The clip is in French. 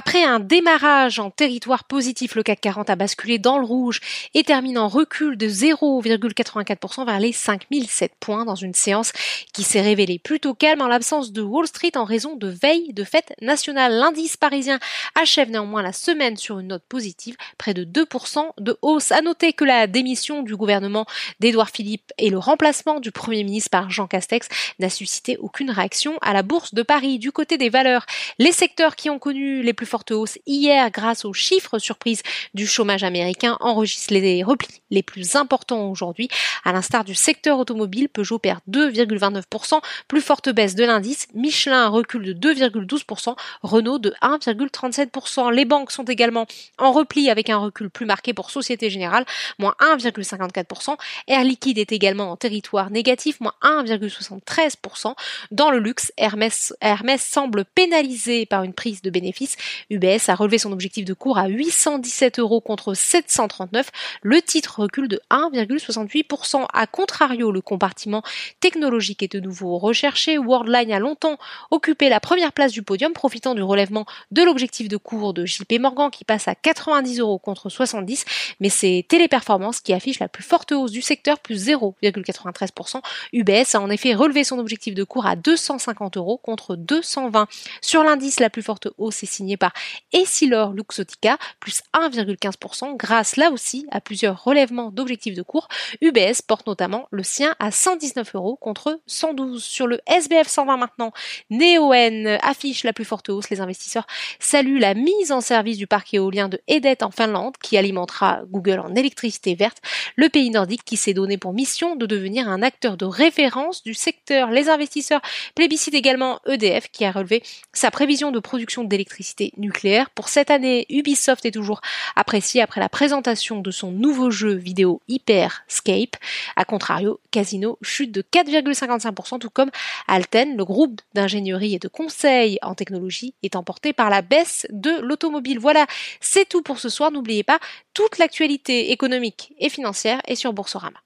Après un démarrage en territoire positif, le CAC 40 a basculé dans le rouge et termine en recul de 0,84% vers les 5007 points dans une séance qui s'est révélée plutôt calme en l'absence de Wall Street en raison de veille de fête nationale. L'indice parisien achève néanmoins la semaine sur une note positive, près de 2% de hausse. À noter que la démission du gouvernement d'Édouard Philippe et le remplacement du Premier ministre par Jean Castex n'a suscité aucune réaction à la bourse de Paris. Du côté des valeurs, les secteurs qui ont connu les plus fortes hausses hier grâce aux chiffres surprises du chômage américain enregistrent les replis les plus importants aujourd'hui. À l'instar du secteur automobile, Peugeot perd 2,29%, plus forte baisse de l'indice, Michelin recule de 2,12%, Renault de 1,37%. Les banques sont également en repli avec un recul plus marqué pour Société Générale, moins 1,54%. Air Liquide est également en territoire négatif, moins 1,73%. Dans le luxe, Hermès, Hermès semble pénalisé par une prise de bénéfices. UBS a relevé son objectif de cours à 817 euros contre 739. Le titre recule de 1,68%. À contrario, le compartiment technologique est de nouveau recherché. Worldline a longtemps occupé la première place du podium, profitant du relèvement de l'objectif de cours de JP Morgan qui passe à 90 euros contre 70. Mais c'est Téléperformance qui affiche la plus forte hausse du secteur, plus 0,93%. UBS a en effet relevé son objectif de cours à 250 euros contre 220. Sur l'indice, la plus forte hausse est signée par Essilor Luxotica, plus 1,15%, grâce là aussi à plusieurs relèvements d'objectifs de cours. UBS porte notamment le sien à 119 euros contre 112. Sur le SBF 120 maintenant, Neoen affiche la plus forte hausse. Les investisseurs saluent la mise en service du parc éolien de Edet en Finlande qui alimentera Google en électricité verte. Le pays nordique qui s'est donné pour mission de devenir un acteur de référence du secteur. Les investisseurs plébiscitent également EDF qui a relevé sa prévision de production d'électricité nucléaire. Pour cette année, Ubisoft est toujours apprécié après la présentation de son nouveau jeu vidéo Hyperscape. A contrario, Casino chute de 4,55% tout comme Alten, le groupe d'ingénierie et de conseil en technologie est emporté par la baisse de l'automobile. Voilà, c'est tout pour ce soir. N'oubliez pas, toute l'actualité économique et financière est sur Boursorama.